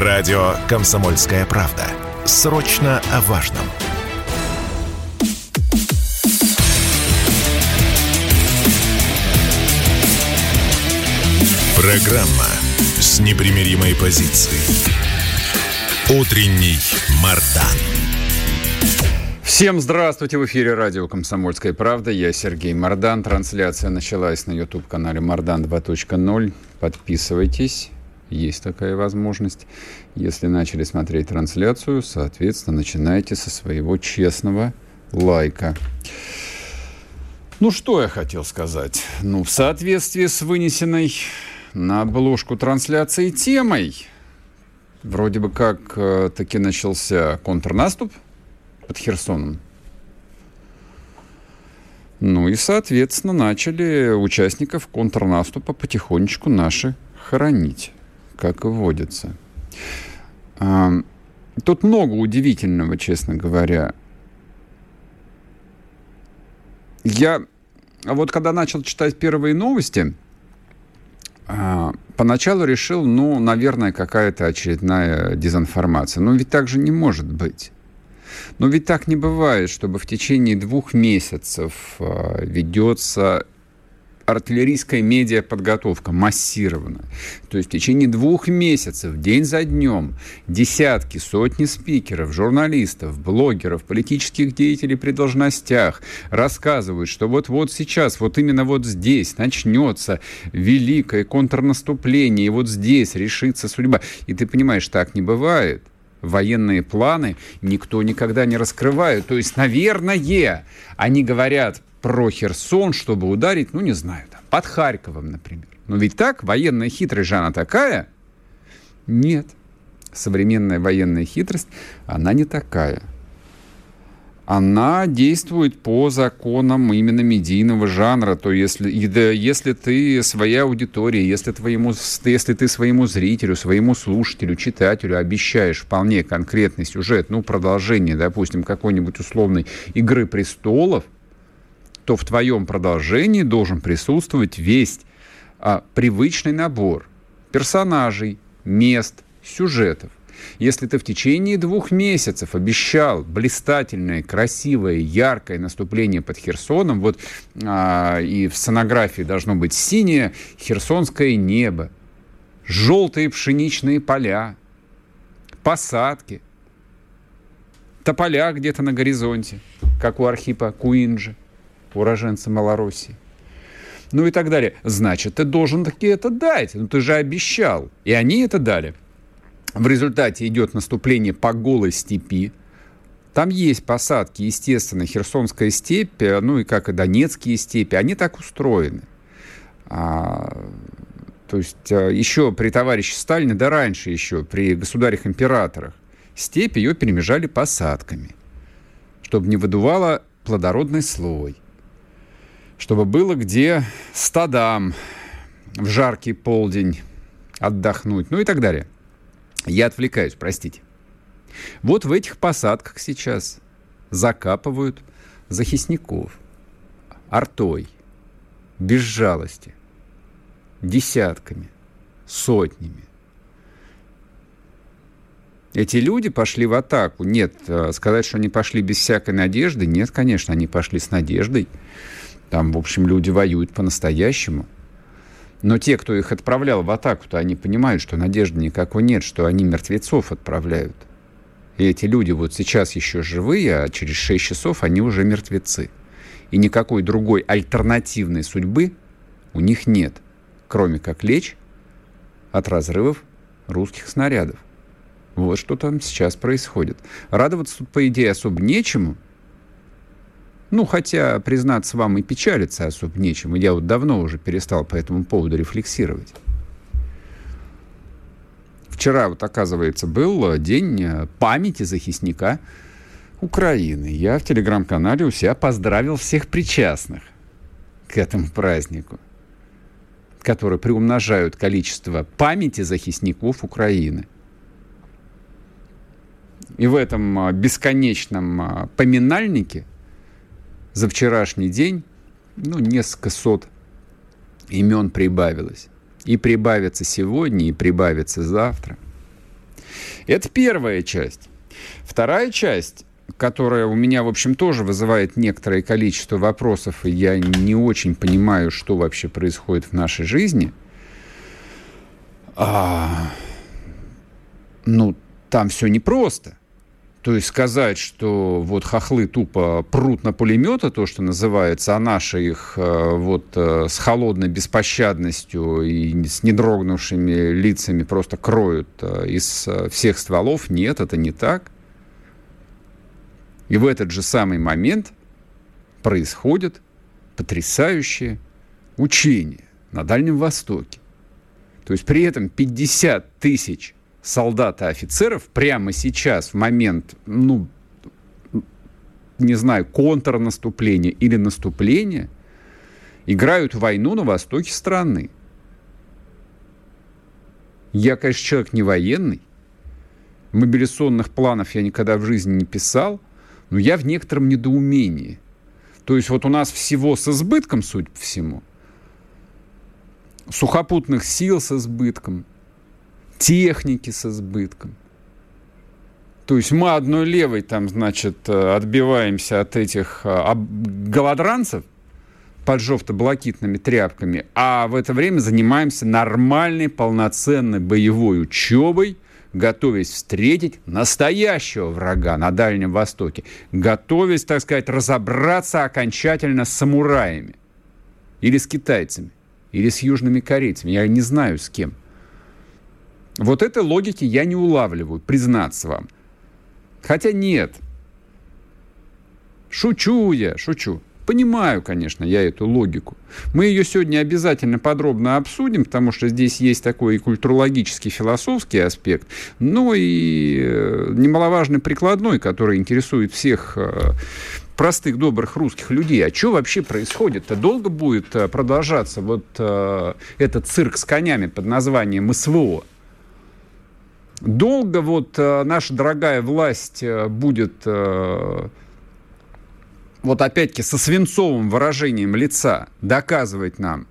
Радио «Комсомольская правда». Срочно о важном. Программа с непримиримой позицией. Утренний Мардан. Всем здравствуйте! В эфире радио «Комсомольская правда». Я Сергей Мардан. Трансляция началась на YouTube-канале «Мардан 2.0». Подписывайтесь. Есть такая возможность. Если начали смотреть трансляцию, соответственно, начинайте со своего честного лайка. Ну, что я хотел сказать? Ну, в соответствии с вынесенной на обложку трансляции темой, вроде бы как э, таки начался контрнаступ под Херсоном. Ну и, соответственно, начали участников контрнаступа потихонечку наши хоронить как и водится. Тут много удивительного, честно говоря. Я вот когда начал читать первые новости, а, поначалу решил, ну, наверное, какая-то очередная дезинформация. Но ведь так же не может быть. Но ведь так не бывает, чтобы в течение двух месяцев а, ведется артиллерийская медиаподготовка массированно. То есть в течение двух месяцев, день за днем, десятки, сотни спикеров, журналистов, блогеров, политических деятелей при должностях рассказывают, что вот-вот сейчас, вот именно вот здесь начнется великое контрнаступление, и вот здесь решится судьба. И ты понимаешь, так не бывает военные планы никто никогда не раскрывает. То есть, наверное, они говорят про Херсон, чтобы ударить, ну, не знаю, там, под Харьковом, например. Но ведь так, военная хитрость же она такая? Нет. Современная военная хитрость, она не такая. Она действует по законам именно медийного жанра. То если, если ты своя аудитория, если, твоему, если ты своему зрителю, своему слушателю, читателю обещаешь вполне конкретный сюжет, ну, продолжение, допустим, какой-нибудь условной «Игры престолов», то в твоем продолжении должен присутствовать весь а, привычный набор персонажей, мест, сюжетов. Если ты в течение двух месяцев обещал блистательное, красивое, яркое наступление под Херсоном, вот а, и в сценографии должно быть синее херсонское небо, желтые пшеничные поля, посадки, тополя где-то на горизонте, как у Архипа Куинджи – уроженца Малороссии. Ну и так далее. Значит, ты должен таки это дать. Ну ты же обещал. И они это дали. В результате идет наступление по голой степи. Там есть посадки, естественно, Херсонская степь, ну и как и Донецкие степи, они так устроены. А, то есть а, еще при товарище Сталине, да раньше еще, при государях-императорах, степь ее перемежали посадками, чтобы не выдувало плодородный слой – чтобы было где стадам в жаркий полдень отдохнуть, ну и так далее. Я отвлекаюсь, простите. Вот в этих посадках сейчас закапывают захисников артой, без жалости, десятками, сотнями. Эти люди пошли в атаку. Нет, э, сказать, что они пошли без всякой надежды, нет, конечно, они пошли с надеждой. Там, в общем, люди воюют по-настоящему. Но те, кто их отправлял в атаку-то, они понимают, что надежды никакой нет, что они мертвецов отправляют. И эти люди вот сейчас еще живые, а через 6 часов они уже мертвецы. И никакой другой альтернативной судьбы у них нет, кроме как лечь от разрывов русских снарядов. Вот что там сейчас происходит. Радоваться тут, по идее, особо нечему – ну, хотя, признаться вам, и печалиться особо нечем. Я вот давно уже перестал по этому поводу рефлексировать. Вчера, вот, оказывается, был день памяти захисника Украины. Я в телеграм-канале у себя поздравил всех причастных к этому празднику, которые приумножают количество памяти захисников Украины. И в этом а, бесконечном поминальнике – за вчерашний день ну, несколько сот имен прибавилось. И прибавится сегодня, и прибавится завтра. Это первая часть. Вторая часть которая у меня, в общем, тоже вызывает некоторое количество вопросов, и я не очень понимаю, что вообще происходит в нашей жизни. А, ну, там все непросто. То есть сказать, что вот хохлы тупо прут на пулеметы, то, что называется, а наши их э, вот э, с холодной беспощадностью и с недрогнувшими лицами просто кроют э, из всех стволов, нет, это не так. И в этот же самый момент происходит потрясающее учение на Дальнем Востоке. То есть при этом 50 тысяч солдат и офицеров прямо сейчас, в момент, ну, не знаю, контрнаступления или наступления, играют войну на востоке страны. Я, конечно, человек не военный, мобилизационных планов я никогда в жизни не писал, но я в некотором недоумении. То есть вот у нас всего с избытком, судя по всему, сухопутных сил с избытком, техники с избытком. То есть мы одной левой там, значит, э, отбиваемся от этих э, голодранцев под жовто-блокитными тряпками, а в это время занимаемся нормальной, полноценной боевой учебой – готовясь встретить настоящего врага на Дальнем Востоке, готовясь, так сказать, разобраться окончательно с самураями или с китайцами, или с южными корейцами, я не знаю с кем. Вот этой логики я не улавливаю, признаться вам. Хотя нет. Шучу я, шучу. Понимаю, конечно, я эту логику. Мы ее сегодня обязательно подробно обсудим, потому что здесь есть такой и культурологический, философский аспект, но и э, немаловажный прикладной, который интересует всех э, простых, добрых русских людей. А что вообще происходит-то? Долго будет э, продолжаться вот этот цирк с конями под названием СВО? Долго вот наша дорогая власть будет вот опять-таки со свинцовым выражением лица доказывать нам,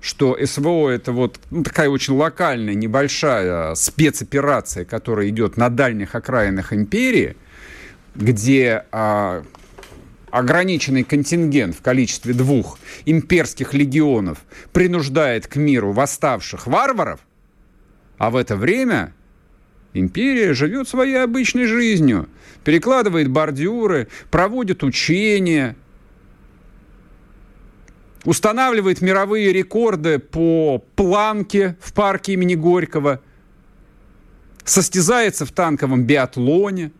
что СВО это вот ну, такая очень локальная, небольшая спецоперация, которая идет на дальних окраинах империи, где а, ограниченный контингент в количестве двух имперских легионов принуждает к миру восставших варваров, а в это время Империя живет своей обычной жизнью, перекладывает бордюры, проводит учения, устанавливает мировые рекорды по планке в парке имени Горького, состязается в танковом биатлоне,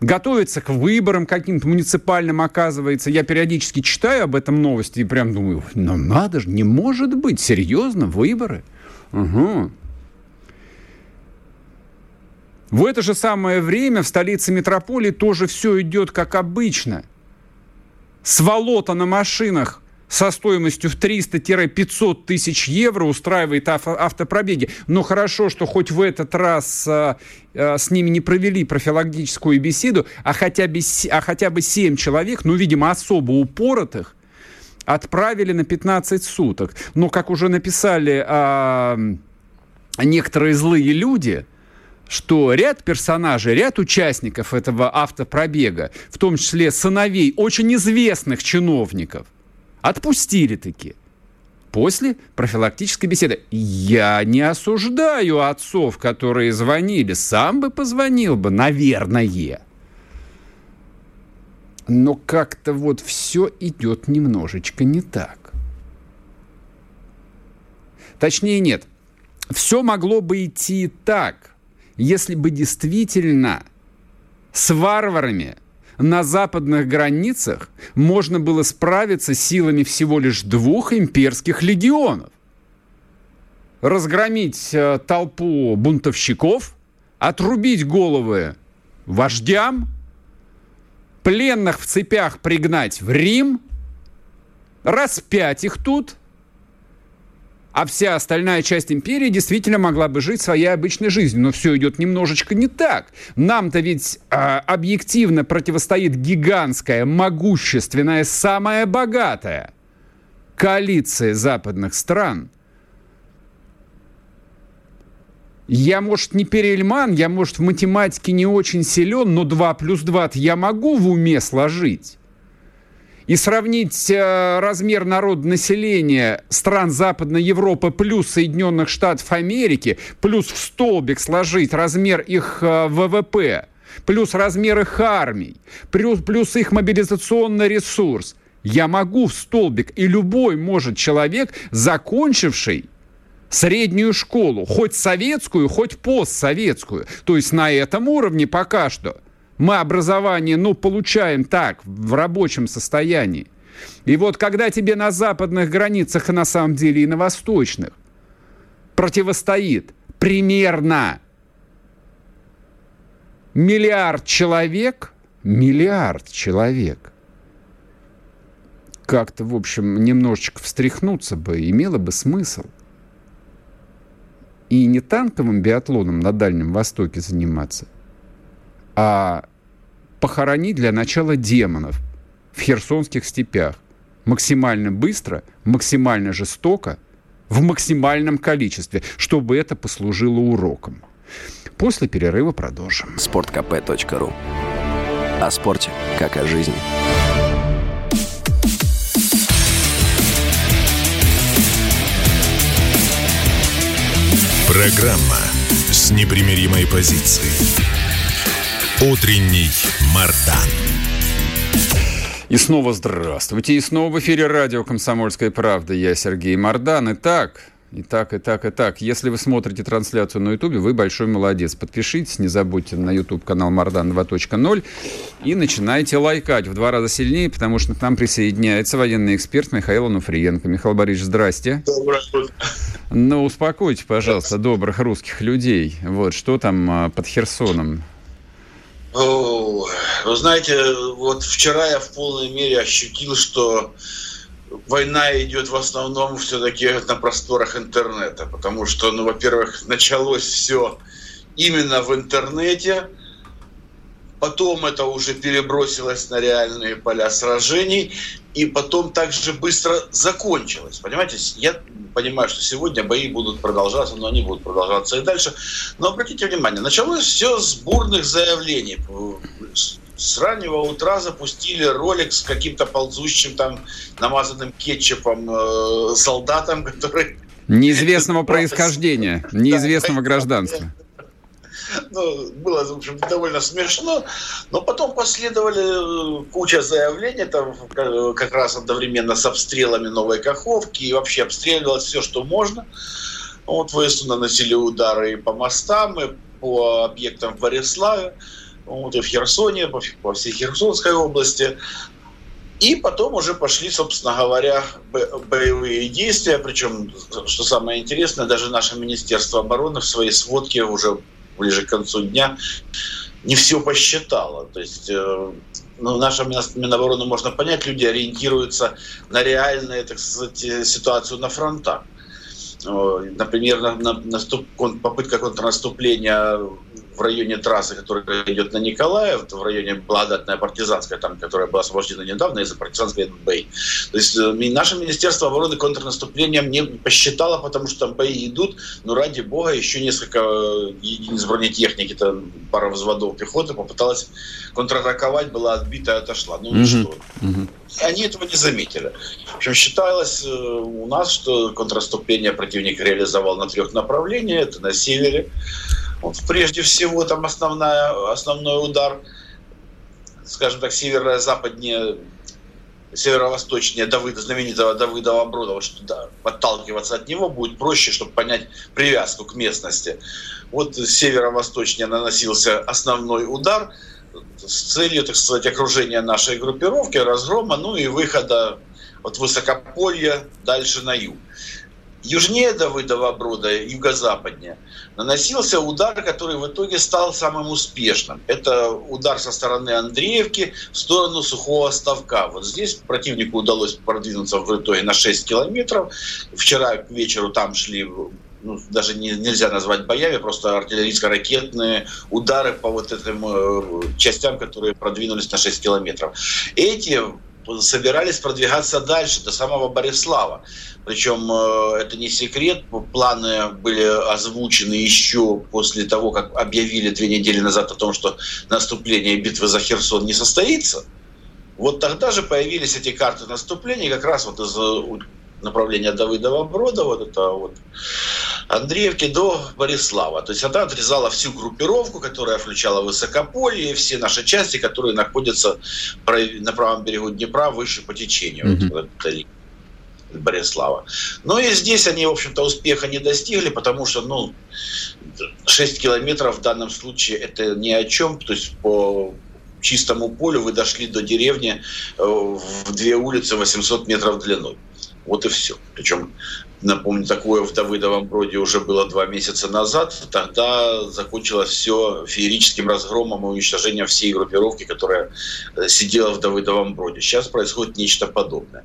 готовится к выборам каким-то муниципальным, оказывается. Я периодически читаю об этом новости и прям думаю, ну надо же, не может быть, серьезно, выборы? Угу. В это же самое время в столице метрополии тоже все идет как обычно. Сволота на машинах со стоимостью в 300-500 тысяч евро устраивает авто автопробеги. Но хорошо, что хоть в этот раз а, а, с ними не провели профилактическую беседу, а хотя, бы, а хотя бы 7 человек, ну, видимо, особо упоротых, отправили на 15 суток. Но, как уже написали а, некоторые злые люди – что ряд персонажей, ряд участников этого автопробега, в том числе сыновей очень известных чиновников, отпустили таки после профилактической беседы. Я не осуждаю отцов, которые звонили. Сам бы позвонил бы, наверное. Но как-то вот все идет немножечко не так. Точнее, нет. Все могло бы идти так – если бы действительно с варварами на западных границах можно было справиться силами всего лишь двух имперских легионов. Разгромить э, толпу бунтовщиков, отрубить головы вождям, пленных в цепях пригнать в Рим, распять их тут – а вся остальная часть империи действительно могла бы жить своей обычной жизнью. Но все идет немножечко не так. Нам-то ведь э, объективно противостоит гигантская, могущественная, самая богатая коалиция западных стран. Я, может, не Перельман, я, может, в математике не очень силен, но 2 плюс 2 я могу в уме сложить. И сравнить э, размер народонаселения стран Западной Европы плюс Соединенных Штатов Америки, плюс в столбик сложить размер их э, ВВП, плюс размер их армий, плюс, плюс их мобилизационный ресурс. Я могу в столбик, и любой может человек, закончивший среднюю школу, хоть советскую, хоть постсоветскую. То есть на этом уровне пока что мы образование, ну, получаем так, в рабочем состоянии. И вот когда тебе на западных границах, и на самом деле и на восточных, противостоит примерно миллиард человек, миллиард человек, как-то, в общем, немножечко встряхнуться бы имело бы смысл – и не танковым биатлоном на Дальнем Востоке заниматься, а похоронить для начала демонов в херсонских степях максимально быстро, максимально жестоко, в максимальном количестве, чтобы это послужило уроком. После перерыва продолжим. Спорткп.ру О спорте, как о жизни. Программа с непримиримой позицией. Утренний Мардан. И снова здравствуйте. И снова в эфире радио «Комсомольская правда». Я Сергей Мардан. Итак, и так, и так, и так. Если вы смотрите трансляцию на Ютубе, вы большой молодец. Подпишитесь, не забудьте на YouTube канал Мардан 2.0 и начинайте лайкать в два раза сильнее, потому что к нам присоединяется военный эксперт Михаил Ануфриенко. Михаил Борисович, здрасте. Доброе утро. Ну, успокойте, пожалуйста, добрых русских людей. Вот, что там а, под Херсоном? Вы знаете, вот вчера я в полной мере ощутил, что война идет в основном все-таки на просторах интернета, потому что, ну, во-первых, началось все именно в интернете, потом это уже перебросилось на реальные поля сражений, и потом также быстро закончилось. Понимаете, я понимаю, что сегодня бои будут продолжаться, но они будут продолжаться и дальше. Но обратите внимание, началось все с бурных заявлений с раннего утра запустили ролик с каким-то ползущим там намазанным кетчупом э, солдатом, который... Неизвестного происхождения, неизвестного гражданства. Ну, было, в общем, довольно смешно. Но потом последовали э, куча заявлений, там как раз одновременно с обстрелами Новой Каховки, и вообще обстреливалось все, что можно. Вот ВСУ наносили удары и по мостам, и по объектам в Бориславе вот, и в Херсоне, по, всей Херсонской области. И потом уже пошли, собственно говоря, боевые действия. Причем, что самое интересное, даже наше Министерство обороны в своей сводке уже ближе к концу дня не все посчитало. То есть э, ну, наша Минобороны можно понять, люди ориентируются на реальную так сказать, ситуацию на фронтах. Например, на, на, наступ, попытка контрнаступления в районе трассы, которая идет на Николаев, в районе Благодатная Партизанская, там, которая была освобождена недавно из-за партизанской НБ. То есть э, наше Министерство обороны контрнаступлением не посчитало, потому что там бои идут, но ради бога еще несколько э, единиц бронетехники, там, пара взводов пехоты попыталась контратаковать, была отбита и отошла. Ну угу. что? Угу. Они этого не заметили. В общем, считалось э, у нас, что контрнаступление противник реализовал на трех направлениях. Это на севере, вот прежде всего там основная, основной удар, скажем так, северо-западнее, северо-восточнее Давыда, знаменитого Давыда Бродова, что да, подталкиваться от него будет проще, чтобы понять привязку к местности. Вот северо-восточнее наносился основной удар с целью, так сказать, окружения нашей группировки, разгрома, ну и выхода от высокополья дальше на юг. Южнее Давыдова Брода, юго-западнее, наносился удар, который в итоге стал самым успешным. Это удар со стороны Андреевки в сторону Сухого Ставка. Вот здесь противнику удалось продвинуться в итоге на 6 километров. Вчера к вечеру там шли ну, даже не, нельзя назвать боями, просто артиллерийско-ракетные удары по вот этим э, частям, которые продвинулись на 6 километров. Эти собирались продвигаться дальше, до самого Борислава. Причем э, это не секрет, планы были озвучены еще после того, как объявили две недели назад о том, что наступление битвы за Херсон не состоится. Вот тогда же появились эти карты наступления, как раз вот из направления Давыдова-Брода, вот это вот Андреевки до Борислава. То есть она отрезала всю группировку, которая включала Высокополье, и все наши части, которые находятся на правом берегу Днепра выше по течению. Mm-hmm. Вот, Борислава. Но и здесь они, в общем-то, успеха не достигли, потому что, ну, 6 километров в данном случае это ни о чем. То есть по чистому полю вы дошли до деревни э, в две улицы 800 метров длиной. Вот и все. Причем Напомню, такое в Давыдовом Броде уже было два месяца назад. Тогда закончилось все феерическим разгромом и уничтожением всей группировки, которая э, сидела в Давыдовом Броде. Сейчас происходит нечто подобное.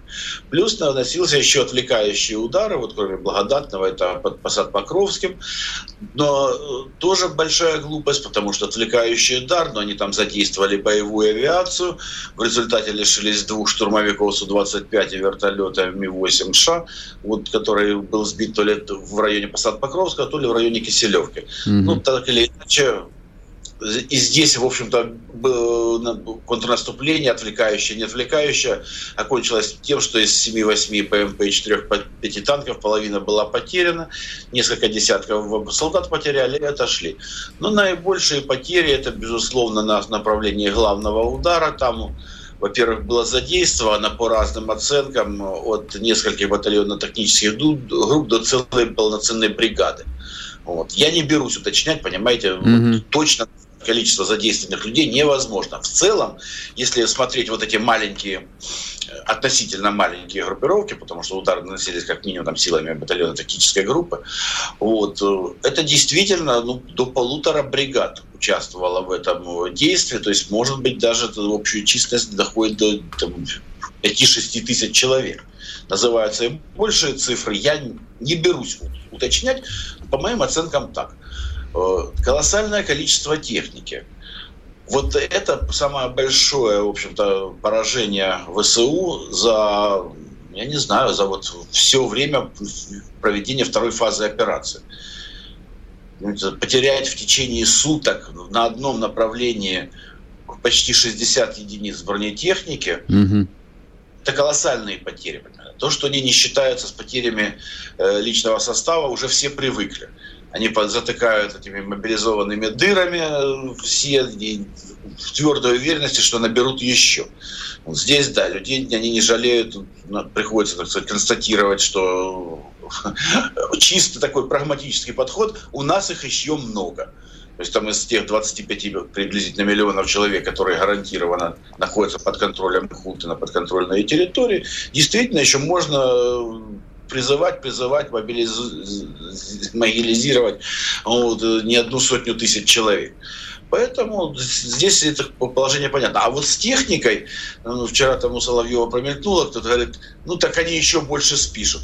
Плюс наносился еще отвлекающие удары, вот кроме благодатного, это под посад Покровским. Но э, тоже большая глупость, потому что отвлекающий удар, но они там задействовали боевую авиацию. В результате лишились двух штурмовиков Су-25 и вертолета Ми-8Ш, вот, которые который был сбит то ли в районе посад Покровского, то ли в районе Киселевки. Mm-hmm. Ну, так или иначе, и здесь, в общем-то, контрнаступление, отвлекающее, не отвлекающее, окончилось тем, что из 7-8 ПМП и 4-5 танков половина была потеряна, несколько десятков солдат потеряли и отошли. Но наибольшие потери, это, безусловно, на направлении главного удара. Там во-первых, было задействовано по разным оценкам от нескольких батальонно-технических групп до целой полноценной бригады. Вот. Я не берусь уточнять, понимаете, mm-hmm. вот точно количество задействованных людей невозможно. В целом, если смотреть вот эти маленькие, относительно маленькие группировки, потому что удары наносились как минимум там, силами батальона тактической группы, вот, это действительно ну, до полутора бригад участвовала в этом действии, то есть, может быть, даже общая численность доходит до там, 5-6 тысяч человек. Называются большие цифры, я не берусь уточнять, по моим оценкам так. Э, колоссальное количество техники. Вот это самое большое, в общем-то, поражение ВСУ за, я не знаю, за вот все время проведения второй фазы операции потерять в течение суток на одном направлении почти 60 единиц бронетехники, угу. это колоссальные потери. То, что они не считаются с потерями э, личного состава, уже все привыкли. Они затыкают этими мобилизованными дырами э, все и в твердой уверенности, что наберут еще. Вот здесь, да, людей они не жалеют, приходится, так сказать, констатировать, что чисто такой прагматический подход, у нас их еще много. То есть там из тех 25 приблизительно миллионов человек, которые гарантированно находятся под контролем хунты на подконтрольной территории, действительно еще можно призывать, призывать, мобилизировать вот, не одну сотню тысяч человек. Поэтому здесь это положение понятно. А вот с техникой, ну, вчера там у Соловьева промелькнуло, кто-то говорит, ну так они еще больше спишут.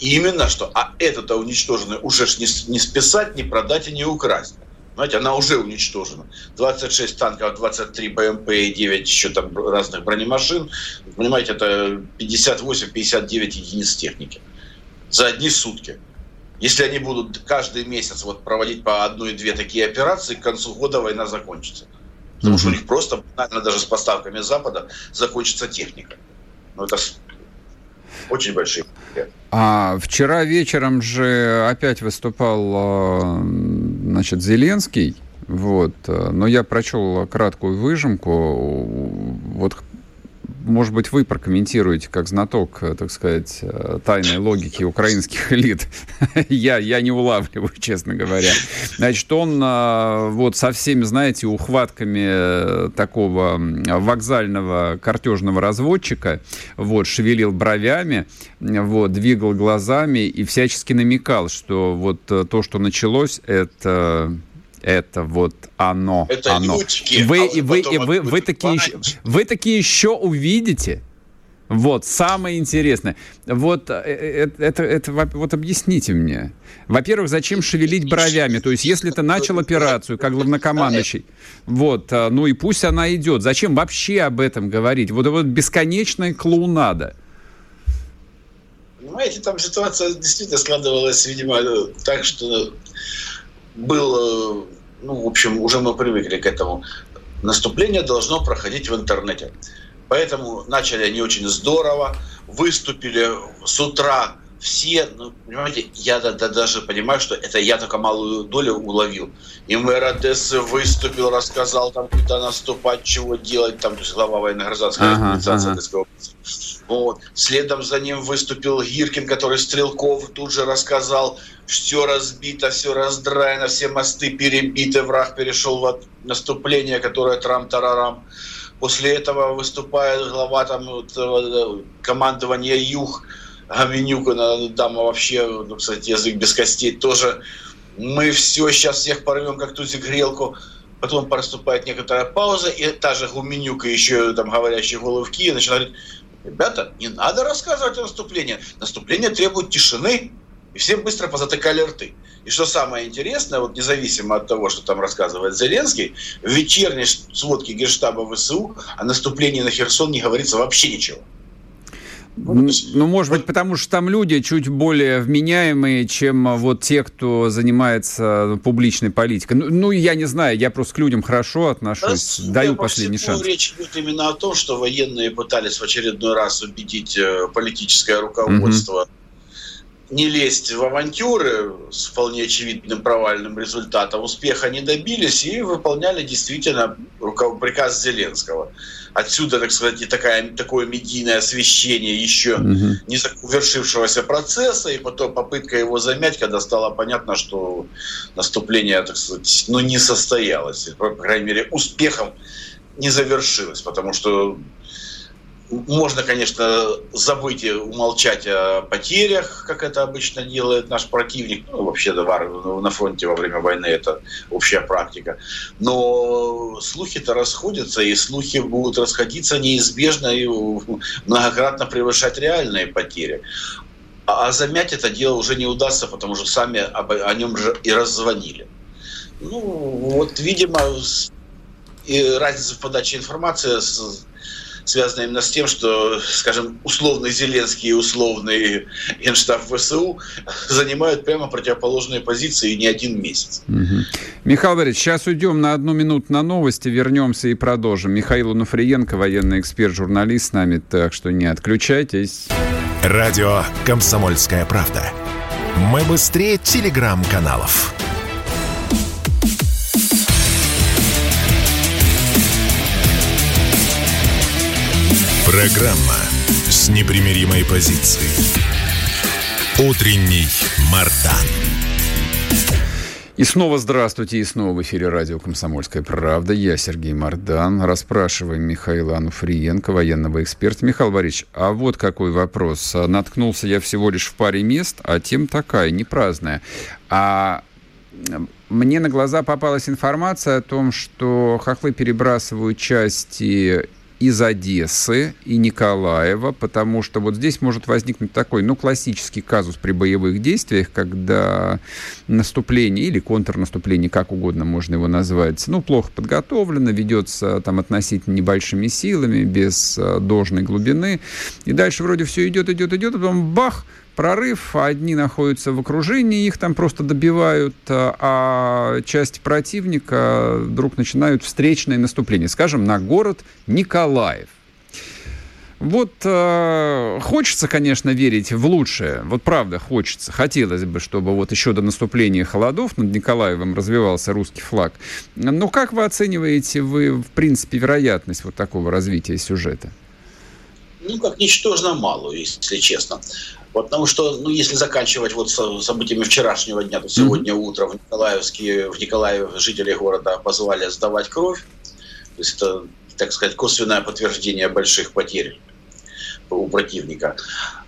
Именно что, а это-то уничтоженное уже ж не, не списать, не продать и не украсть. Знаете, она уже уничтожена. 26 танков, 23 БМП и 9 еще там разных бронемашин. Понимаете, это 58-59 единиц техники за одни сутки. Если они будут каждый месяц вот проводить по одной-две такие операции, к концу года война закончится. Потому mm-hmm. что у них просто, наверное, даже с поставками Запада закончится техника. Ну, это очень большие. А вчера вечером же опять выступал а, значит, Зеленский. Вот. Но я прочел краткую выжимку. Вот может быть, вы прокомментируете как знаток, э, так сказать, э, тайной логики украинских элит. я, я не улавливаю, честно говоря. Значит, он э, вот со всеми, знаете, ухватками такого вокзального картежного разводчика, вот, шевелил бровями, вот, двигал глазами и всячески намекал, что вот то, что началось, это это вот оно. Это оно. Ючки, вы, а вы, вы, вы, вы, такие, вы такие еще увидите. Вот, самое интересное. Вот это, это, это, вот объясните мне. Во-первых, зачем шевелить бровями? То есть, если ты начал операцию как главнокомандующий, вот, ну и пусть она идет. Зачем вообще об этом говорить? Вот, вот бесконечная клоунада. Понимаете, там ситуация действительно складывалась, видимо, так, что было, ну, в общем, уже мы привыкли к этому. Наступление должно проходить в интернете. Поэтому начали они очень здорово, выступили с утра все, ну, понимаете, я да, да, даже понимаю, что это я только малую долю уловил. И мэр Одессы выступил, рассказал там, куда наступать, чего делать, там, то есть глава военно-гражданской ага, администрации ага. Одесской области. Вот. Следом за ним выступил Гиркин, который Стрелков тут же рассказал, все разбито, все раздраено, все мосты перебиты, враг перешел в наступление, которое трам-тарарам. После этого выступает глава там, вот, э, командования Юг, Гавенюка, там вообще, ну, кстати, язык без костей тоже. Мы все сейчас всех порвем, как тузик грелку. Потом проступает некоторая пауза, и та же Гуменюка, еще там говорящие Киеве, начинает говорить, ребята, не надо рассказывать о наступлении. Наступление требует тишины, и все быстро позатыкали рты. И что самое интересное, вот независимо от того, что там рассказывает Зеленский, в вечерней сводке Генштаба ВСУ о наступлении на Херсон не говорится вообще ничего. Ну, может быть, потому что там люди чуть более вменяемые, чем а, вот те, кто занимается публичной политикой. Ну, ну я не знаю, я просто к людям хорошо отношусь, да, даю последний шанс. Речь идет именно о том, что военные пытались в очередной раз убедить э, политическое руководство угу не лезть в авантюры с вполне очевидным провальным результатом, успеха не добились и выполняли действительно приказ Зеленского. Отсюда, так сказать, и такая, такое медийное освещение еще угу. не завершившегося процесса, и потом попытка его замять, когда стало понятно, что наступление, так сказать, ну, не состоялось, по крайней мере, успехом не завершилось, потому что можно, конечно, забыть и умолчать о потерях, как это обычно делает наш противник. Ну, вообще на фронте во время войны это общая практика. Но слухи-то расходятся, и слухи будут расходиться неизбежно и многократно превышать реальные потери. А замять это дело уже не удастся, потому что сами о нем же и раззвонили. Ну, вот, видимо, и разница в подаче информации связано именно с тем, что, скажем, условный Зеленский и условный генштаб ВСУ занимают прямо противоположные позиции не один месяц. Угу. Михаил Борисович, сейчас уйдем на одну минуту на новости, вернемся и продолжим. Михаил Онуфриенко, военный эксперт, журналист с нами, так что не отключайтесь. Радио «Комсомольская правда». Мы быстрее телеграм-каналов. Программа с непримиримой позицией. Утренний Мардан. И снова здравствуйте, и снова в эфире радио «Комсомольская правда». Я Сергей Мордан. Расспрашиваем Михаила Ануфриенко, военного эксперта. Михаил Борисович, а вот какой вопрос. Наткнулся я всего лишь в паре мест, а тем такая, не праздная. А мне на глаза попалась информация о том, что хохлы перебрасывают части из Одессы и Николаева, потому что вот здесь может возникнуть такой, ну, классический казус при боевых действиях, когда наступление или контрнаступление, как угодно можно его назвать, ну, плохо подготовлено, ведется там относительно небольшими силами, без э, должной глубины, и дальше вроде все идет, идет, идет, а потом бах, прорыв, одни находятся в окружении, их там просто добивают, а, а часть противника вдруг начинают встречное наступление, скажем, на город Николаев. Вот э, хочется, конечно, верить в лучшее. Вот правда хочется. Хотелось бы, чтобы вот еще до наступления холодов над Николаевым развивался русский флаг. Но как вы оцениваете вы, в принципе, вероятность вот такого развития сюжета? Ну, как ничтожно малую, если честно. Потому что, ну, если заканчивать вот событиями вчерашнего дня, то сегодня mm-hmm. утром в Николаевске, в Николаеве жители города позвали сдавать кровь. То есть это, так сказать, косвенное подтверждение больших потерь у противника.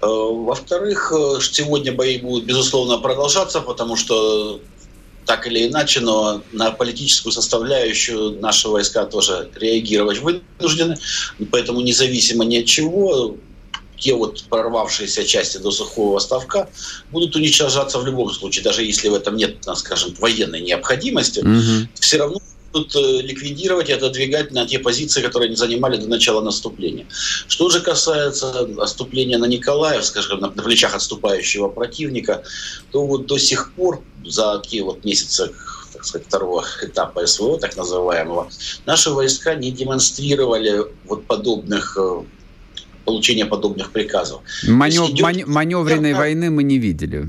Э, во-вторых, э, сегодня бои будут, безусловно, продолжаться, потому что так или иначе, но на политическую составляющую наши войска тоже реагировать вынуждены. Поэтому независимо ни от чего, те вот прорвавшиеся части до сухого ставка будут уничтожаться в любом случае, даже если в этом нет, скажем, военной необходимости, угу. все равно будут э, ликвидировать и отодвигать на те позиции, которые они занимали до начала наступления. Что же касается наступления на Николаев, скажем, на, на плечах отступающего противника, то вот до сих пор за те вот месяцы так сказать, второго этапа СВО, так называемого, наши войска не демонстрировали вот подобных э, получения подобных приказов. Манев, идет... ман, маневренной войны мы не видели.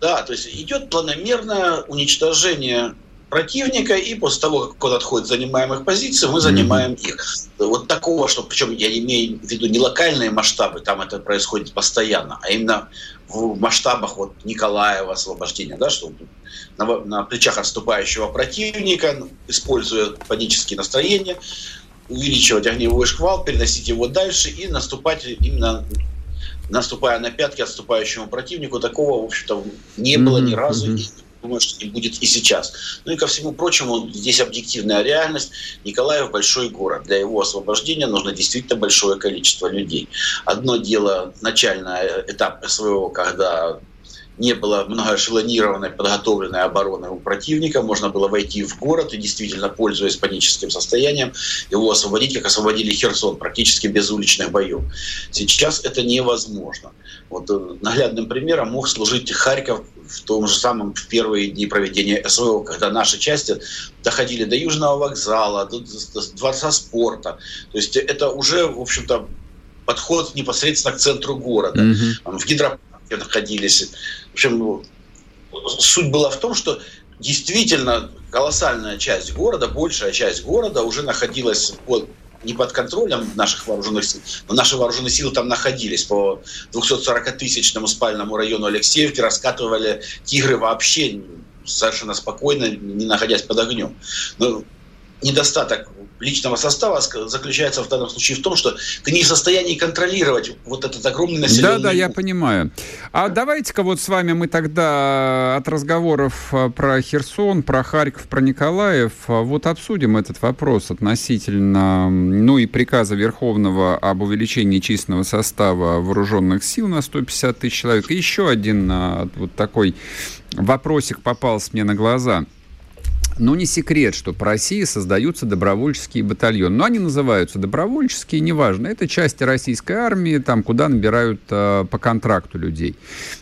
Да, то есть идет планомерное уничтожение противника, и после того, как он отходит занимаемых позиций, мы занимаем mm-hmm. их. Вот такого, что, причем я имею в виду не локальные масштабы, там это происходит постоянно, а именно в масштабах вот Николаева освобождения, да, что на, на плечах отступающего противника, используя панические настроения, увеличивать огневой шквал, переносить его дальше и наступать именно наступая на пятки отступающему противнику. Такого, в общем-то, не было ни разу. Mm-hmm. Думаю, что не будет и сейчас. Ну и ко всему прочему, здесь объективная реальность. Николаев большой город. Для его освобождения нужно действительно большое количество людей. Одно дело начальный этап СВО, когда не было многоэшелонированной подготовленной обороны у противника, можно было войти в город и действительно, пользуясь паническим состоянием, его освободить, как освободили Херсон, практически без уличных боев. Сейчас это невозможно. Вот э, наглядным примером мог служить Харьков в том же самом в первые дни проведения СВО, когда наши части доходили до Южного вокзала, до, до Дворца спорта. То есть это уже, в общем-то, подход непосредственно к центру города. Mm-hmm. В гидропарке находились в общем, ну, суть была в том, что действительно колоссальная часть города, большая часть города уже находилась под не под контролем наших вооруженных сил, но наши вооруженные силы там находились по 240-тысячному спальному району Алексеевки, раскатывали «Тигры» вообще совершенно спокойно, не находясь под огнем. Но недостаток личного состава заключается в данном случае в том, что ты не в состоянии контролировать вот этот огромный населенный... Да, да, я понимаю. А давайте-ка вот с вами мы тогда от разговоров э, про Херсон, про Харьков, про Николаев э, вот обсудим этот вопрос относительно, ну и приказа Верховного об увеличении численного состава вооруженных сил на 150 тысяч человек. И еще один э, вот такой вопросик попался мне на глаза – но не секрет, что по России создаются добровольческие батальоны. Но они называются добровольческие, неважно. Это части российской армии, там, куда набирают э, по контракту людей.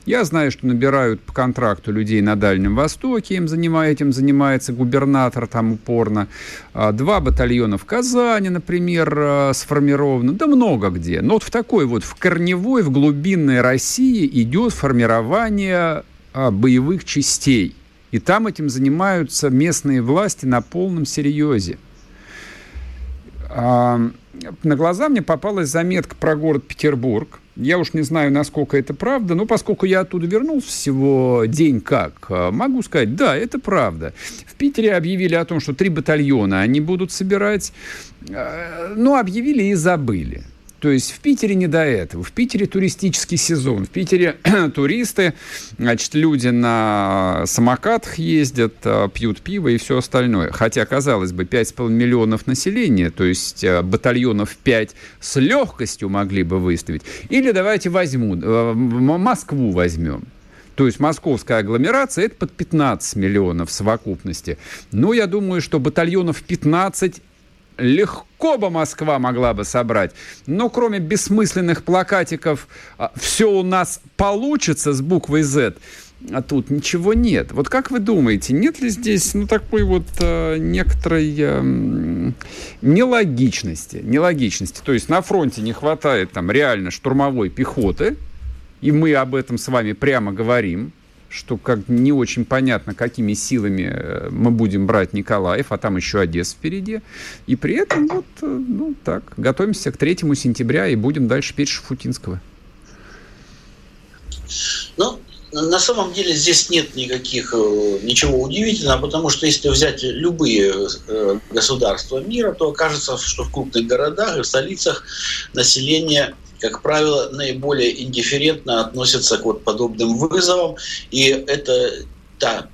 Я знаю, что набирают по контракту людей на Дальнем Востоке, им занимает, этим занимается губернатор там упорно. А, два батальона в Казани, например, э, сформированы. Да много где. Но вот в такой вот, в корневой, в глубинной России идет формирование э, боевых частей – и там этим занимаются местные власти на полном серьезе. А, на глаза мне попалась заметка про город Петербург. Я уж не знаю, насколько это правда, но поскольку я оттуда вернулся всего день как, а, могу сказать, да, это правда. В Питере объявили о том, что три батальона они будут собирать, а, но объявили и забыли. То есть в Питере не до этого. В Питере туристический сезон. В Питере туристы, значит, люди на самокатах ездят, а, пьют пиво и все остальное. Хотя, казалось бы, 5,5 миллионов населения, то есть а, батальонов 5 с легкостью могли бы выставить. Или давайте возьму, а, Москву возьмем. То есть московская агломерация – это под 15 миллионов в совокупности. Но я думаю, что батальонов 15 легко бы Москва могла бы собрать. Но кроме бессмысленных плакатиков а, «все у нас получится» с буквой «З», а тут ничего нет. Вот как вы думаете, нет ли здесь ну, такой вот э, некоторой э, нелогичности, нелогичности? То есть на фронте не хватает там реально штурмовой пехоты, и мы об этом с вами прямо говорим, что как не очень понятно, какими силами э, мы будем брать Николаев, а там еще Одесса впереди. И при этом вот, э, ну так, готовимся к 3 сентября и будем дальше петь Шафутинского. Ну, на самом деле здесь нет никаких э, ничего удивительного, потому что если взять любые государства мира, то окажется, что в крупных городах и в столицах население как правило, наиболее индифферентно относятся к вот подобным вызовам. И это та,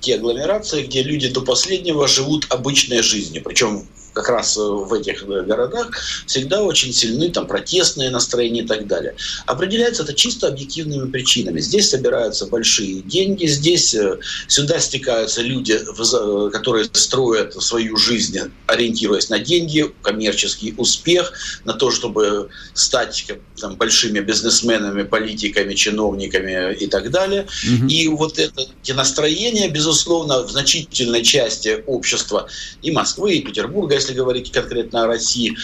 те агломерации, где люди до последнего живут обычной жизнью. Причем как раз в этих городах всегда очень сильны там протестные настроения и так далее. Определяется это чисто объективными причинами. Здесь собираются большие деньги, здесь сюда стекаются люди, которые строят свою жизнь, ориентируясь на деньги, коммерческий успех, на то, чтобы стать там, большими бизнесменами, политиками, чиновниками и так далее. Угу. И вот это, эти настроения, безусловно, в значительной части общества и Москвы, и Петербурга, если говорить конкретно о России,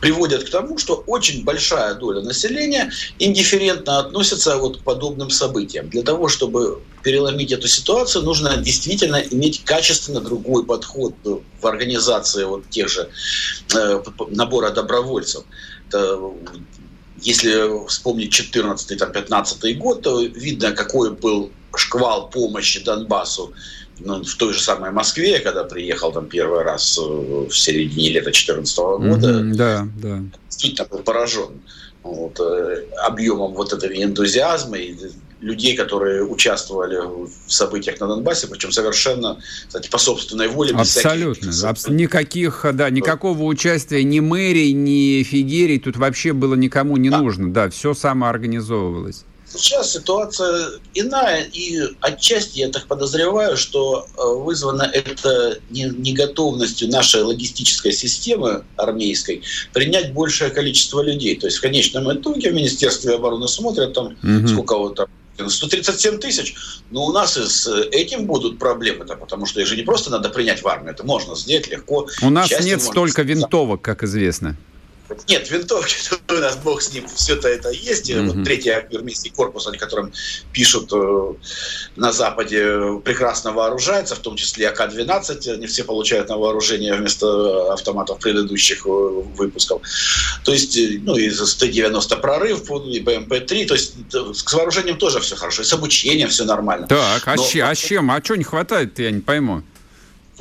приводят к тому, что очень большая доля населения индифферентно относится вот к подобным событиям. Для того, чтобы переломить эту ситуацию, нужно действительно иметь качественно другой подход в организации вот тех же э, набора добровольцев. Это если вспомнить 14-15 год, то видно, какой был шквал помощи Донбассу ну, в той же самой Москве, когда приехал там первый раз э, в середине лета 2014 года, mm-hmm, да, да. действительно был поражен вот, э, объемом вот этого энтузиазма и людей, которые участвовали в событиях на Донбассе, причем совершенно, кстати, по собственной воле. Абсолютно. Абс- никаких, да, никакого участия ни мэрии, ни фигерий тут вообще было никому не да. нужно. Да, все самоорганизовывалось. Сейчас ситуация иная, и отчасти я так подозреваю, что э, вызвано это неготовностью нашей логистической системы армейской принять большее количество людей. То есть в конечном итоге в Министерстве обороны смотрят там, угу. сколько вот там 137 тысяч, но у нас и с этим будут проблемы, -то, потому что их же не просто надо принять в армию, это можно сделать легко. У нас нет столько винтовок, как известно. Нет, винтовки у нас бог с ним, все-то это есть. Mm-hmm. Вот третий армейский корпус, о котором пишут э, на Западе, прекрасно вооружается, в том числе АК-12. Они все получают на вооружение вместо автоматов предыдущих э, выпусков. То есть, э, ну, и Т-90 прорыв, и БМП-3. То есть, с вооружением тоже все хорошо, и с обучением все нормально. Так, а, Но... А чем? А что не хватает я не пойму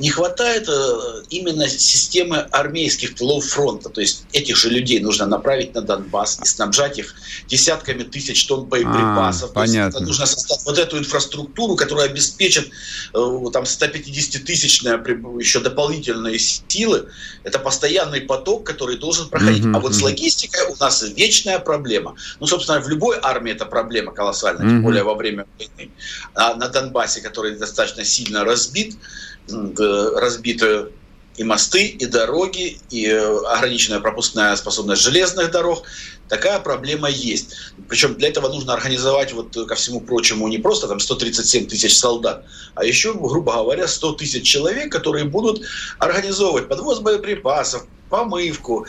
не хватает э, именно системы армейских тылов фронта. То есть этих же людей нужно направить на Донбасс и снабжать их десятками тысяч тонн боеприпасов. А, понятно. есть нужно создать вот эту инфраструктуру, которая обеспечит э, там 150-тысячные еще дополнительные силы. Это постоянный поток, который должен проходить. Mm-hmm, а вот с логистикой у нас вечная проблема. Ну, собственно, в любой армии это проблема колоссальная, mm-hmm. тем более во время войны. А на Донбассе, который достаточно сильно разбит, разбиты и мосты, и дороги, и э, ограниченная пропускная способность железных дорог. Такая проблема есть. Причем для этого нужно организовать, вот ко всему прочему, не просто там 137 тысяч солдат, а еще, грубо говоря, 100 тысяч человек, которые будут организовывать подвоз боеприпасов, помывку,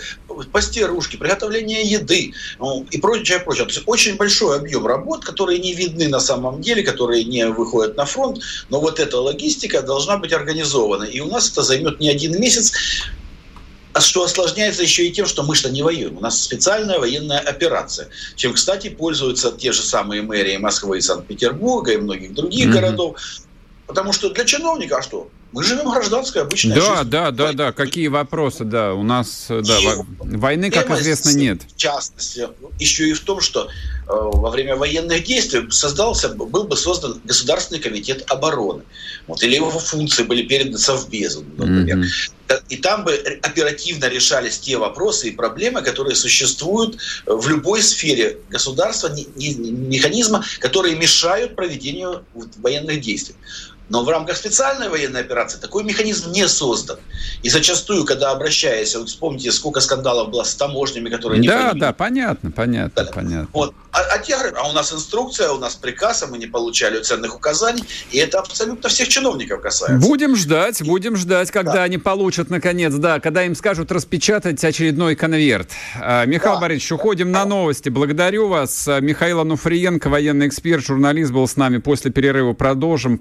постирушки, приготовление еды ну, и прочее, прочее. То есть очень большой объем работ, которые не видны на самом деле, которые не выходят на фронт, но вот эта логистика должна быть организована. И у нас это займет не один месяц, а что осложняется еще и тем, что мы что не воюем. У нас специальная военная операция, чем, кстати, пользуются те же самые мэрии Москвы и Санкт-Петербурга и многих других mm-hmm. городов. Потому что для чиновника, а что? Мы живем гражданской обычной да, жизнью. Да, да, да, да. Какие вопросы, да. У нас, да, войны, как известно, нет. В частности, еще и в том, что э, во время военных действий создался, был бы создан Государственный комитет обороны. Вот, или его функции были переданы Совбезу, например. Mm-hmm. И там бы оперативно решались те вопросы и проблемы, которые существуют в любой сфере государства, механизма, которые мешают проведению военных действий. Но в рамках специальной военной операции такой механизм не создан. И зачастую, когда обращаясь, вот вспомните, сколько скандалов было с таможнями, которые не Да, да, понятно, понятно, да. понятно. Вот. А, а те говорят, а у нас инструкция, у нас приказ, а мы не получали ценных указаний. И это абсолютно всех чиновников касается. Будем ждать, будем ждать, когда да. они получат, наконец, да, когда им скажут распечатать очередной конверт. А, Михаил да. Борисович, уходим на новости. Благодарю вас. Михаил Ануфриенко, военный эксперт, журналист, был с нами. После перерыва продолжим.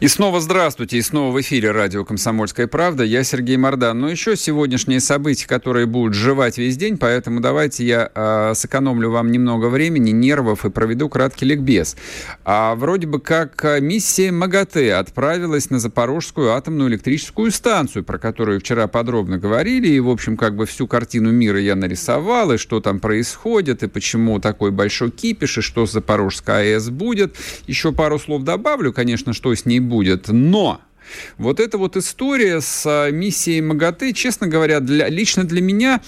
И снова здравствуйте, и снова в эфире радио «Комсомольская правда». Я Сергей Мордан. Но еще сегодняшние события, которые будут жевать весь день, поэтому давайте я э, сэкономлю вам немного времени, нервов и проведу краткий ликбез. А, вроде бы как а, миссия МАГАТЭ отправилась на Запорожскую атомную электрическую станцию, про которую вчера подробно говорили, и, в общем, как бы всю картину мира я нарисовал, и что там происходит, и почему такой большой кипиш, и что с Запорожской АЭС будет. Еще пару слов добавлю, конечно, что с ней будет. Но вот эта вот история с а, миссией МАГАТЭ, честно говоря, для, лично для меня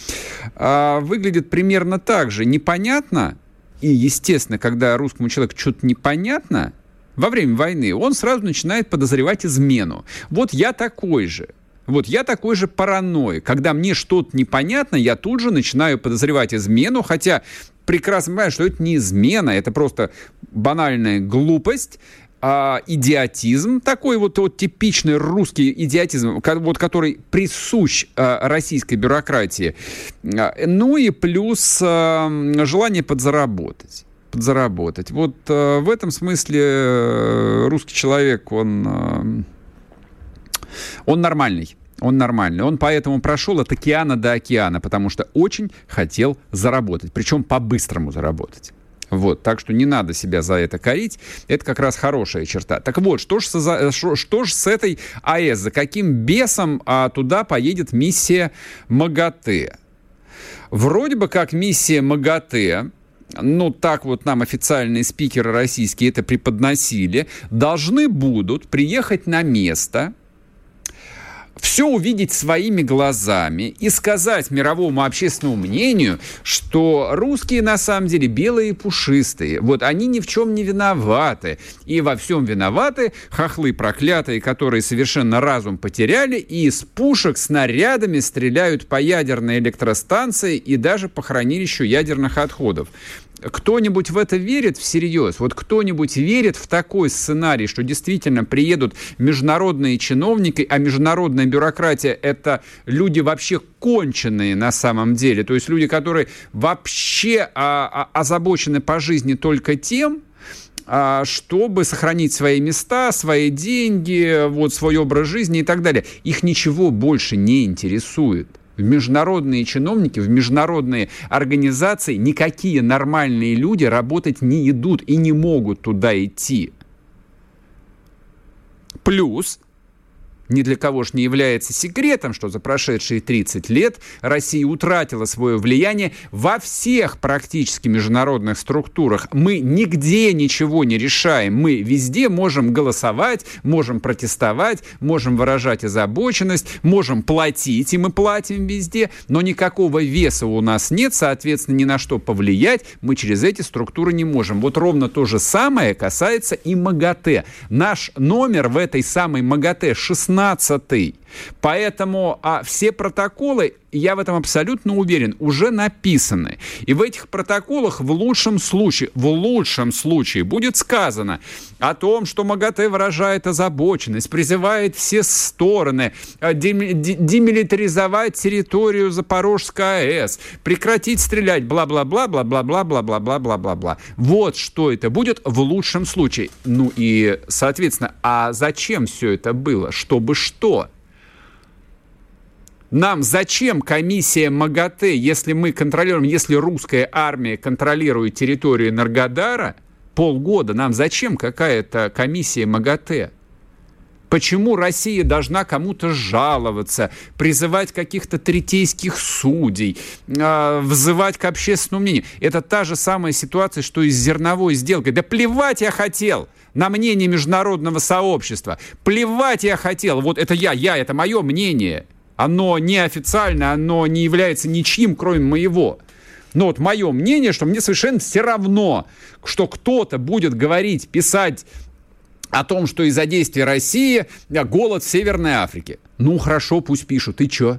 а, выглядит примерно так же. Непонятно, и, естественно, когда русскому человеку что-то непонятно, во время войны он сразу начинает подозревать измену. Вот я такой же. Вот я такой же параноик. Когда мне что-то непонятно, я тут же начинаю подозревать измену, хотя прекрасно понимаю, что это не измена, это просто банальная глупость, а, идиотизм, такой вот, вот типичный русский идиотизм, вот, который присущ а, российской бюрократии. А, ну и плюс а, желание подзаработать подзаработать. Вот э, в этом смысле э, русский человек, он, э, он нормальный. Он нормальный. Он поэтому прошел от океана до океана, потому что очень хотел заработать. Причем по-быстрому заработать. Вот, так что не надо себя за это корить. Это как раз хорошая черта. Так вот, что же за, что, что с этой АЭС? За каким бесом а, туда поедет миссия МАГАТЭ? Вроде бы как миссия МАГАТЭ ну, так вот нам официальные спикеры российские это преподносили, должны будут приехать на место, все увидеть своими глазами и сказать мировому общественному мнению, что русские на самом деле белые и пушистые. Вот они ни в чем не виноваты. И во всем виноваты хохлы проклятые, которые совершенно разум потеряли и из пушек снарядами стреляют по ядерной электростанции и даже по хранилищу ядерных отходов кто-нибудь в это верит всерьез? Вот кто-нибудь верит в такой сценарий, что действительно приедут международные чиновники, а международная бюрократия — это люди вообще конченые на самом деле, то есть люди, которые вообще а, а, озабочены по жизни только тем, а, чтобы сохранить свои места, свои деньги, вот свой образ жизни и так далее. Их ничего больше не интересует в международные чиновники, в международные организации никакие нормальные люди работать не идут и не могут туда идти. Плюс ни для кого же не является секретом, что за прошедшие 30 лет Россия утратила свое влияние во всех практически международных структурах. Мы нигде ничего не решаем. Мы везде можем голосовать, можем протестовать, можем выражать озабоченность, можем платить, и мы платим везде, но никакого веса у нас нет, соответственно, ни на что повлиять мы через эти структуры не можем. Вот ровно то же самое касается и МАГАТЭ. Наш номер в этой самой МАГАТЭ 16 15. Поэтому а, все протоколы, я в этом абсолютно уверен, уже написаны. И в этих протоколах в лучшем случае, в лучшем случае будет сказано о том, что МАГАТЭ выражает озабоченность, призывает все стороны а, демилитаризовать территорию Запорожской АЭС, прекратить стрелять, бла-бла-бла, бла-бла-бла, бла-бла-бла, бла-бла-бла. Вот что это будет в лучшем случае. Ну и, соответственно, а зачем все это было? Чтобы что? Нам зачем комиссия МАГАТЭ, если мы контролируем, если русская армия контролирует территорию Энергодара полгода, нам зачем какая-то комиссия МАГАТЭ? Почему Россия должна кому-то жаловаться, призывать каких-то третейских судей, э, взывать к общественному мнению? Это та же самая ситуация, что и с зерновой сделкой. Да плевать я хотел на мнение международного сообщества. Плевать я хотел. Вот это я, я, это мое мнение оно неофициально, оно не является ничьим, кроме моего. Но вот мое мнение, что мне совершенно все равно, что кто-то будет говорить, писать о том, что из-за действий России голод в Северной Африке. Ну, хорошо, пусть пишут. И чё?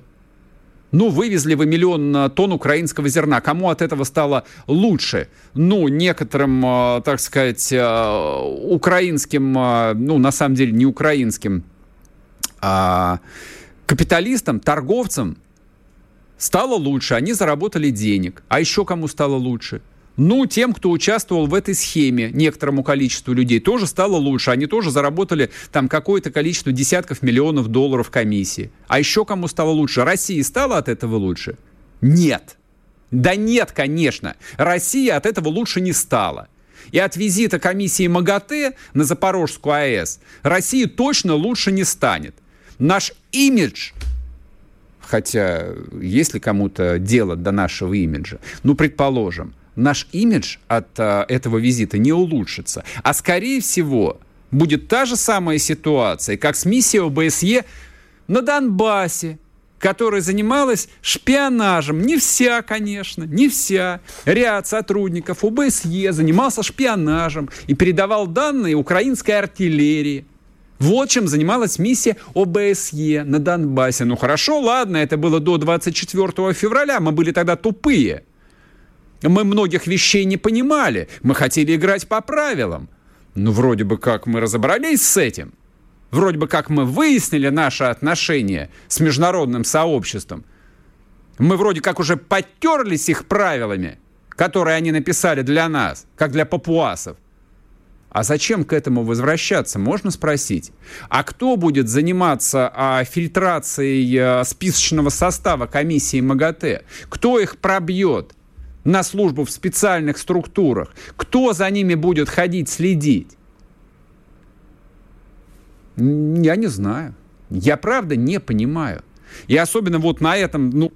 Ну, вывезли вы миллион тонн украинского зерна. Кому от этого стало лучше? Ну, некоторым, э, так сказать, э, украинским, э, ну, на самом деле, не украинским, а капиталистам, торговцам стало лучше, они заработали денег. А еще кому стало лучше? Ну, тем, кто участвовал в этой схеме, некоторому количеству людей, тоже стало лучше. Они тоже заработали там какое-то количество десятков миллионов долларов комиссии. А еще кому стало лучше? России стало от этого лучше? Нет. Да нет, конечно. Россия от этого лучше не стала. И от визита комиссии МАГАТЭ на Запорожскую АЭС России точно лучше не станет. Наш имидж хотя есть ли кому-то дело до нашего имиджа, ну, предположим, наш имидж от а, этого визита не улучшится. А скорее всего, будет та же самая ситуация, как с миссией ОБСЕ на Донбассе, которая занималась шпионажем. Не вся, конечно, не вся. Ряд сотрудников ОБСЕ занимался шпионажем и передавал данные украинской артиллерии. Вот чем занималась миссия ОБСЕ на Донбассе. Ну хорошо, ладно, это было до 24 февраля, мы были тогда тупые. Мы многих вещей не понимали, мы хотели играть по правилам. Ну, вроде бы как мы разобрались с этим. Вроде бы как мы выяснили наши отношения с международным сообществом. Мы вроде как уже подтерлись их правилами, которые они написали для нас, как для папуасов. А зачем к этому возвращаться, можно спросить. А кто будет заниматься а, фильтрацией а, списочного состава комиссии МАГАТЭ? Кто их пробьет на службу в специальных структурах? Кто за ними будет ходить, следить? Я не знаю. Я правда не понимаю. И особенно вот на этом, ну,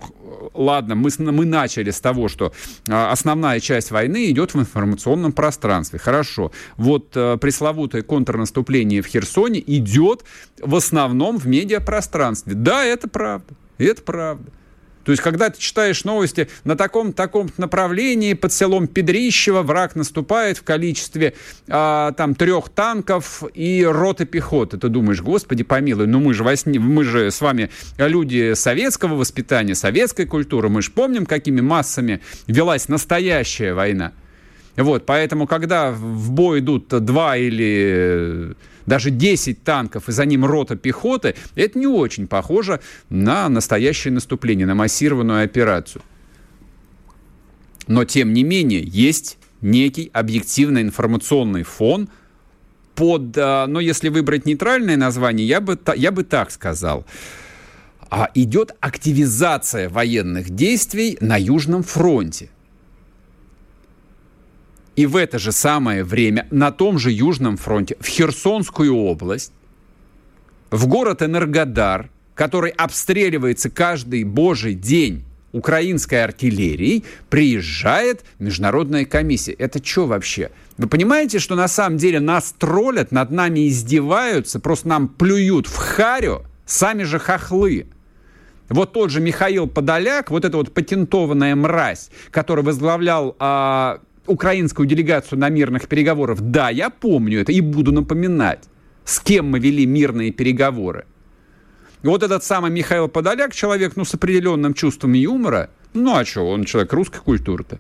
ладно, мы, мы начали с того, что а, основная часть войны идет в информационном пространстве. Хорошо. Вот а, пресловутое контрнаступление в Херсоне идет в основном в медиапространстве. Да, это правда. Это правда. То есть, когда ты читаешь новости на таком-таком направлении под селом Педрищево враг наступает в количестве а, там трех танков и роты пехоты, ты думаешь, господи помилуй, ну мы же, во сне, мы же с вами люди советского воспитания, советской культуры, мы же помним, какими массами велась настоящая война. Вот, поэтому, когда в бой идут два или даже 10 танков и за ним рота пехоты, это не очень похоже на настоящее наступление, на массированную операцию. Но, тем не менее, есть некий объективный информационный фон под, а, но если выбрать нейтральное название, я бы, я бы так сказал. А идет активизация военных действий на Южном фронте. И в это же самое время на том же Южном фронте, в Херсонскую область, в город Энергодар, который обстреливается каждый божий день украинской артиллерией, приезжает международная комиссия. Это что вообще? Вы понимаете, что на самом деле нас троллят, над нами издеваются, просто нам плюют в харю сами же хохлы. Вот тот же Михаил Подоляк, вот эта вот патентованная мразь, который возглавлял а, украинскую делегацию на мирных переговорах. Да, я помню это и буду напоминать, с кем мы вели мирные переговоры. вот этот самый Михаил Подоляк, человек, ну, с определенным чувством юмора, ну, а что, он человек русской культуры-то.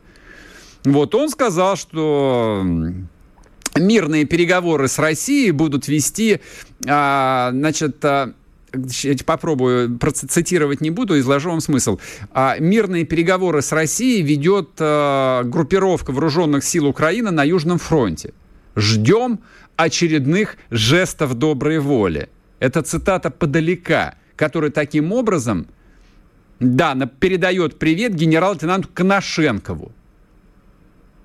Вот он сказал, что мирные переговоры с Россией будут вести, а, значит, а, попробую процитировать не буду, изложу вам смысл. А, мирные переговоры с Россией ведет а, группировка вооруженных сил Украины на Южном фронте. Ждем очередных жестов доброй воли. Это цитата подалека, который таким образом, да, передает привет генерал-лейтенанту Коношенкову.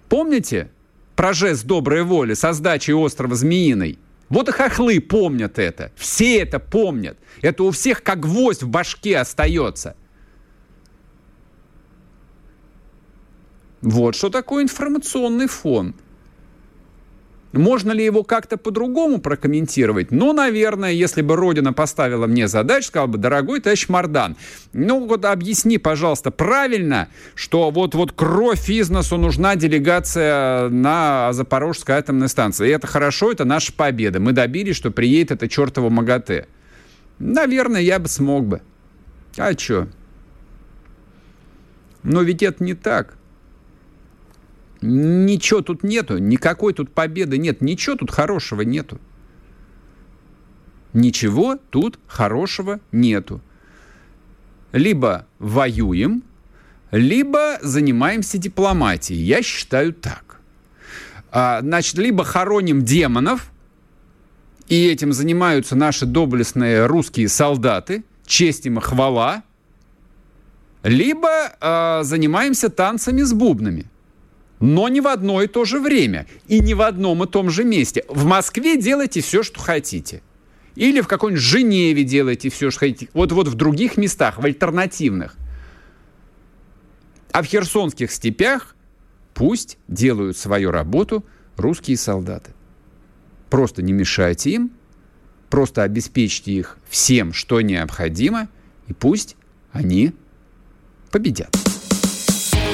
Помните про жест доброй воли со сдачей острова Змеиной? Вот и хохлы помнят это. Все это помнят. Это у всех как гвоздь в башке остается. Вот что такое информационный фон. Можно ли его как-то по-другому прокомментировать? Ну, наверное, если бы Родина поставила мне задачу, сказала бы, дорогой товарищ Мардан, ну вот объясни, пожалуйста, правильно, что вот, вот кровь износу нужна делегация на Запорожской атомной станции. И это хорошо, это наша победа. Мы добились, что приедет это чертово МАГАТЭ. Наверное, я бы смог бы. А что? Но ведь это не так. Ничего тут нету, никакой тут победы нет, ничего тут хорошего нету. Ничего тут хорошего нету. Либо воюем, либо занимаемся дипломатией. Я считаю так. А, значит, либо хороним демонов, и этим занимаются наши доблестные русские солдаты, честь им и хвала, либо э, занимаемся танцами с бубнами. Но не в одно и то же время. И не в одном и том же месте. В Москве делайте все, что хотите. Или в какой-нибудь Женеве делайте все, что хотите. Вот, вот в других местах, в альтернативных. А в херсонских степях пусть делают свою работу русские солдаты. Просто не мешайте им, просто обеспечьте их всем, что необходимо, и пусть они победят.